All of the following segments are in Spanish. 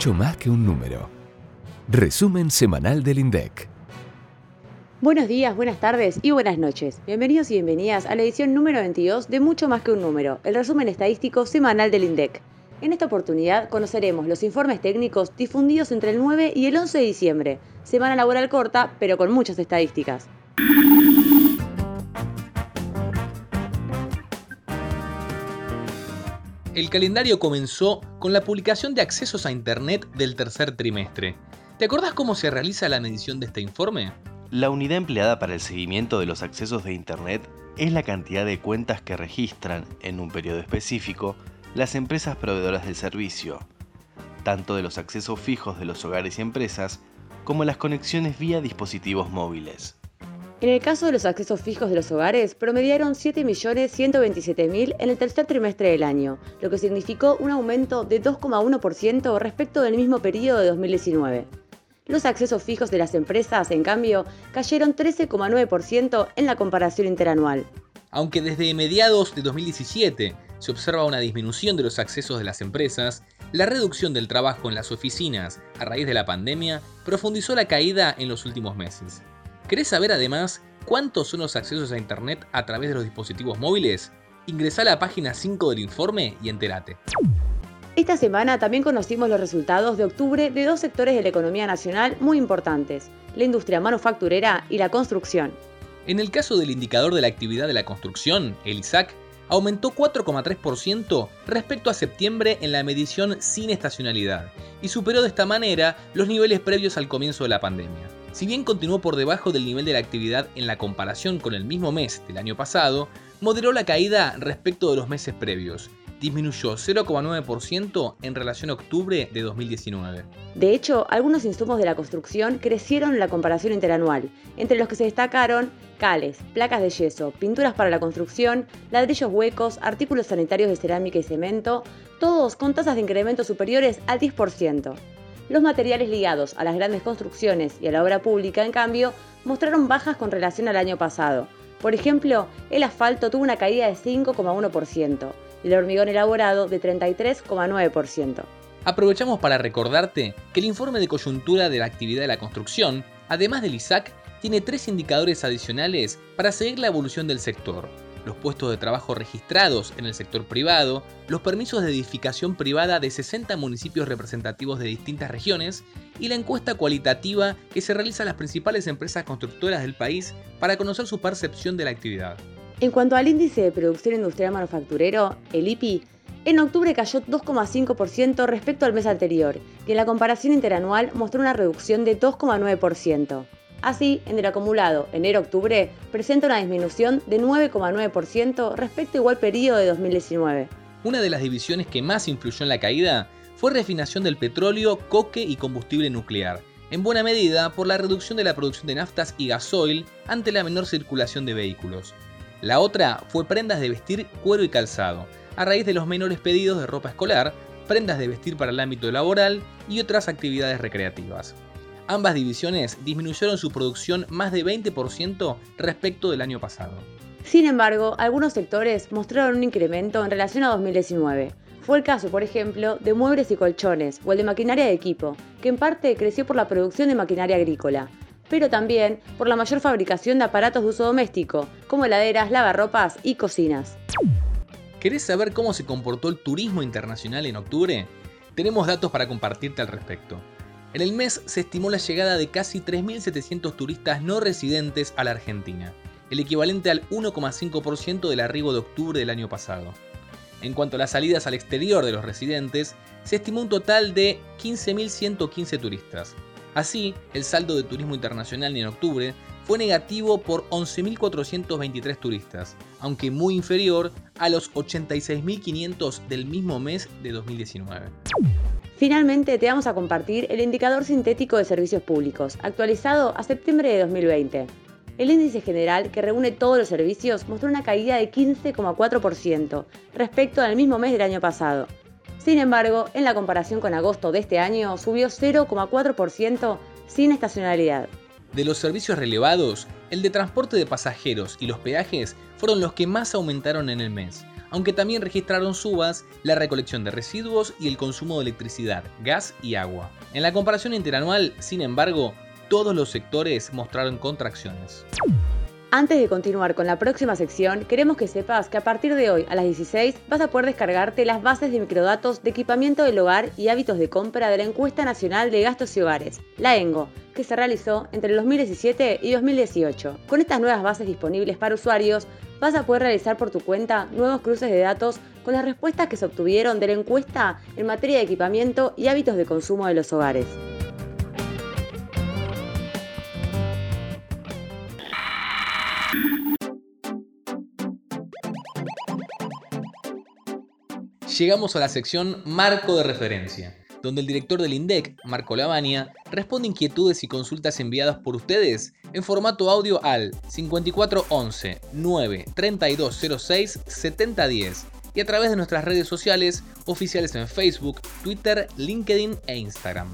mucho más que un número. Resumen semanal del INDEC. Buenos días, buenas tardes y buenas noches. Bienvenidos y bienvenidas a la edición número 22 de Mucho más que un número, el resumen estadístico semanal del INDEC. En esta oportunidad conoceremos los informes técnicos difundidos entre el 9 y el 11 de diciembre, semana laboral corta, pero con muchas estadísticas. El calendario comenzó con la publicación de accesos a Internet del tercer trimestre. ¿Te acordás cómo se realiza la medición de este informe? La unidad empleada para el seguimiento de los accesos de Internet es la cantidad de cuentas que registran, en un periodo específico, las empresas proveedoras del servicio, tanto de los accesos fijos de los hogares y empresas, como las conexiones vía dispositivos móviles. En el caso de los accesos fijos de los hogares, promediaron 7.127.000 en el tercer trimestre del año, lo que significó un aumento de 2,1% respecto del mismo periodo de 2019. Los accesos fijos de las empresas, en cambio, cayeron 13,9% en la comparación interanual. Aunque desde mediados de 2017 se observa una disminución de los accesos de las empresas, la reducción del trabajo en las oficinas a raíz de la pandemia profundizó la caída en los últimos meses. ¿Querés saber además cuántos son los accesos a Internet a través de los dispositivos móviles? Ingresá a la página 5 del informe y entérate. Esta semana también conocimos los resultados de octubre de dos sectores de la economía nacional muy importantes, la industria manufacturera y la construcción. En el caso del indicador de la actividad de la construcción, el ISAC, aumentó 4,3% respecto a septiembre en la medición sin estacionalidad y superó de esta manera los niveles previos al comienzo de la pandemia. Si bien continuó por debajo del nivel de la actividad en la comparación con el mismo mes del año pasado, moderó la caída respecto de los meses previos. Disminuyó 0,9% en relación a octubre de 2019. De hecho, algunos insumos de la construcción crecieron en la comparación interanual, entre los que se destacaron cales, placas de yeso, pinturas para la construcción, ladrillos huecos, artículos sanitarios de cerámica y cemento, todos con tasas de incremento superiores al 10%. Los materiales ligados a las grandes construcciones y a la obra pública, en cambio, mostraron bajas con relación al año pasado. Por ejemplo, el asfalto tuvo una caída de 5,1% y el hormigón elaborado de 33,9%. Aprovechamos para recordarte que el informe de coyuntura de la actividad de la construcción, además del ISAC, tiene tres indicadores adicionales para seguir la evolución del sector. Los puestos de trabajo registrados en el sector privado, los permisos de edificación privada de 60 municipios representativos de distintas regiones y la encuesta cualitativa que se realiza a las principales empresas constructoras del país para conocer su percepción de la actividad. En cuanto al índice de producción industrial manufacturero, el IPI, en octubre cayó 2,5% respecto al mes anterior y en la comparación interanual mostró una reducción de 2,9%. Así, en el acumulado enero-octubre presenta una disminución de 9,9% respecto al igual periodo de 2019. Una de las divisiones que más influyó en la caída fue refinación del petróleo, coque y combustible nuclear, en buena medida por la reducción de la producción de naftas y gasoil ante la menor circulación de vehículos. La otra fue prendas de vestir, cuero y calzado, a raíz de los menores pedidos de ropa escolar, prendas de vestir para el ámbito laboral y otras actividades recreativas. Ambas divisiones disminuyeron su producción más de 20% respecto del año pasado. Sin embargo, algunos sectores mostraron un incremento en relación a 2019. Fue el caso, por ejemplo, de muebles y colchones o el de maquinaria de equipo, que en parte creció por la producción de maquinaria agrícola, pero también por la mayor fabricación de aparatos de uso doméstico, como heladeras, lavarropas y cocinas. ¿Querés saber cómo se comportó el turismo internacional en octubre? Tenemos datos para compartirte al respecto. En el mes se estimó la llegada de casi 3.700 turistas no residentes a la Argentina, el equivalente al 1,5% del arribo de octubre del año pasado. En cuanto a las salidas al exterior de los residentes, se estimó un total de 15.115 turistas. Así, el saldo de turismo internacional en octubre fue negativo por 11.423 turistas, aunque muy inferior a los 86.500 del mismo mes de 2019. Finalmente, te vamos a compartir el indicador sintético de servicios públicos, actualizado a septiembre de 2020. El índice general, que reúne todos los servicios, mostró una caída de 15,4% respecto al mismo mes del año pasado. Sin embargo, en la comparación con agosto de este año, subió 0,4% sin estacionalidad. De los servicios relevados, el de transporte de pasajeros y los peajes fueron los que más aumentaron en el mes, aunque también registraron subas la recolección de residuos y el consumo de electricidad, gas y agua. En la comparación interanual, sin embargo, todos los sectores mostraron contracciones. Antes de continuar con la próxima sección, queremos que sepas que a partir de hoy a las 16 vas a poder descargarte las bases de microdatos de equipamiento del hogar y hábitos de compra de la Encuesta Nacional de Gastos y Hogares, la ENGO, que se realizó entre el 2017 y 2018. Con estas nuevas bases disponibles para usuarios, vas a poder realizar por tu cuenta nuevos cruces de datos con las respuestas que se obtuvieron de la encuesta en materia de equipamiento y hábitos de consumo de los hogares. Llegamos a la sección Marco de Referencia, donde el director del INDEC, Marco Lavania, responde inquietudes y consultas enviadas por ustedes en formato audio al 5411 9 3206 7010 y a través de nuestras redes sociales oficiales en Facebook, Twitter, LinkedIn e Instagram.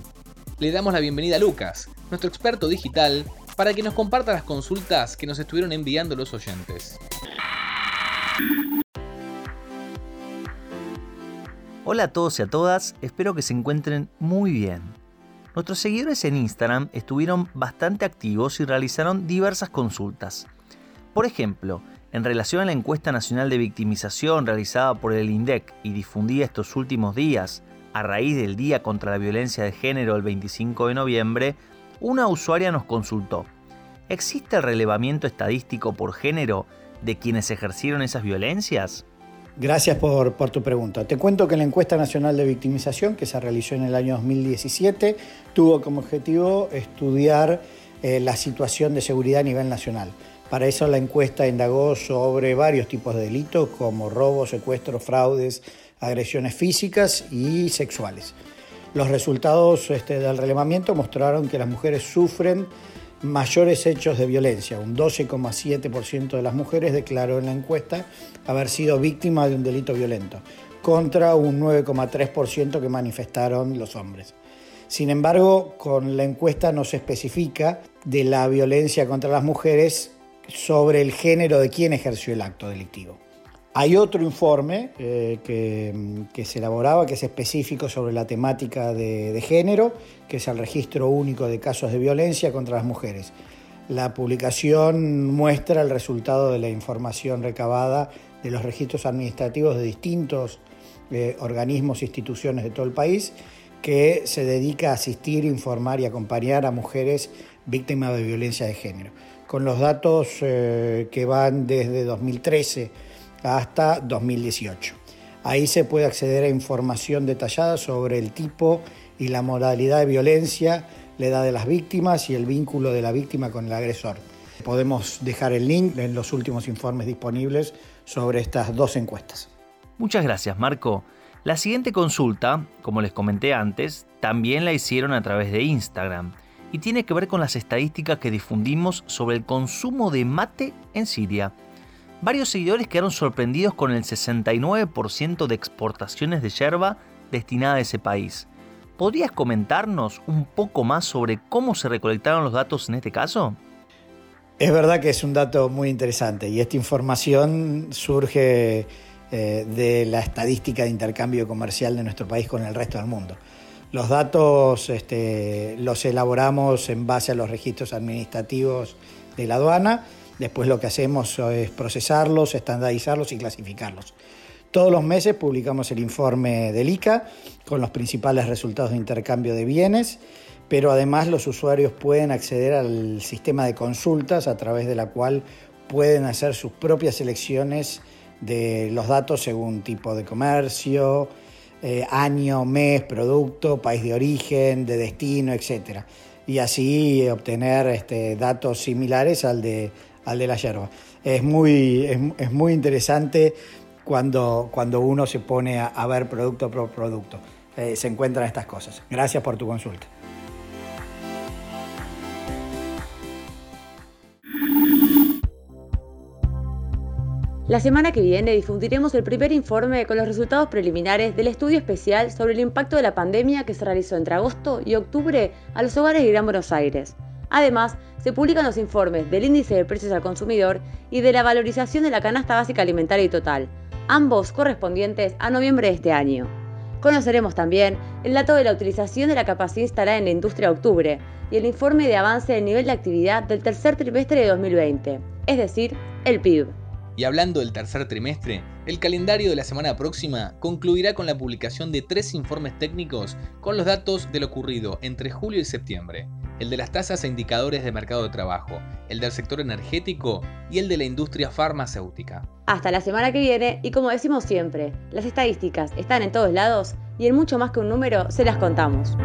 Le damos la bienvenida a Lucas, nuestro experto digital, para que nos comparta las consultas que nos estuvieron enviando los oyentes. Hola a todos y a todas, espero que se encuentren muy bien. Nuestros seguidores en Instagram estuvieron bastante activos y realizaron diversas consultas. Por ejemplo, en relación a la encuesta nacional de victimización realizada por el INDEC y difundida estos últimos días, a raíz del Día contra la Violencia de Género el 25 de noviembre, una usuaria nos consultó. ¿Existe el relevamiento estadístico por género de quienes ejercieron esas violencias? Gracias por, tu pregunta. Te cuento que la encuesta nacional de victimización que se realizó en el año 2017 tuvo como objetivo estudiar eh, la situación de seguridad a nivel nacional. Para eso la encuesta indagó sobre varios tipos de delitos como robos, secuestros, fraudes, agresiones físicas y sexuales. Los resultados este, del relevamiento mostraron que las mujeres sufren mayores hechos de violencia. Un 12,7% de las mujeres declaró en la encuesta haber sido víctima de un delito violento, contra un 9,3% que manifestaron los hombres. Sin embargo, con la encuesta no se especifica de la violencia contra las mujeres sobre el género de quien ejerció el acto delictivo. Hay otro informe eh, que, se elaboraba, que es específico sobre la temática de, género, que es el registro único de casos de violencia contra las mujeres. La publicación muestra el resultado de la información recabada de los registros administrativos de distintos eh, organismos e instituciones de todo el país que se dedica a asistir, informar y acompañar a mujeres víctimas de violencia de género. Con los datos eh, que van desde 2013 hasta 2018. Ahí se puede acceder a información detallada sobre el tipo y la modalidad de violencia, la edad de las víctimas y el vínculo de la víctima con el agresor. Podemos dejar el link en los últimos informes disponibles sobre estas dos encuestas. Muchas gracias, Marco. La siguiente consulta, como les comenté antes, también la hicieron a través de Instagram y tiene que ver con las estadísticas que difundimos sobre el consumo de mate en Siria. Varios seguidores quedaron sorprendidos con el 69% de exportaciones de yerba destinada a ese país. ¿Podrías comentarnos un poco más sobre cómo se recolectaron los datos en este caso? Es verdad que es un dato muy interesante y esta información surge eh, de la estadística de intercambio comercial de nuestro país con el resto del mundo. Los datos este, los elaboramos en base a los registros administrativos de la aduana Después lo que hacemos es procesarlos, estandarizarlos y clasificarlos. Todos los meses publicamos el informe del ICA con los principales resultados de intercambio de bienes, pero además los usuarios pueden acceder al sistema de consultas a través de la cual pueden hacer sus propias selecciones de los datos según tipo de comercio, eh, año, mes, producto, país de origen, de destino, etc. Y así obtener este, datos similares al de, al de la yerba. Es muy, es, muy interesante cuando, cuando uno se pone a, ver producto por producto. Eh, se encuentran estas cosas. Gracias por tu consulta. La semana que viene difundiremos el primer informe con los resultados preliminares del estudio especial sobre el impacto de la pandemia que se realizó entre agosto y octubre a los hogares de Gran Buenos Aires. Además, se publican los informes del índice de precios al consumidor y de la valorización de la canasta básica alimentaria y total. ambos correspondientes a noviembre de este año. Conoceremos también el dato de la utilización de la capacidad instalada en la industria de octubre y el informe de avance del nivel de actividad del tercer trimestre de 2020, es decir, el PIB. Y hablando del tercer trimestre, el calendario de la semana próxima concluirá con la publicación de tres informes técnicos con los datos de lo ocurrido entre julio y septiembre, el de las tasas e indicadores de mercado de trabajo, el del sector energético y el de la industria farmacéutica. Hasta la semana que viene y como decimos siempre, las estadísticas están en todos lados y en mucho más que un número se las contamos.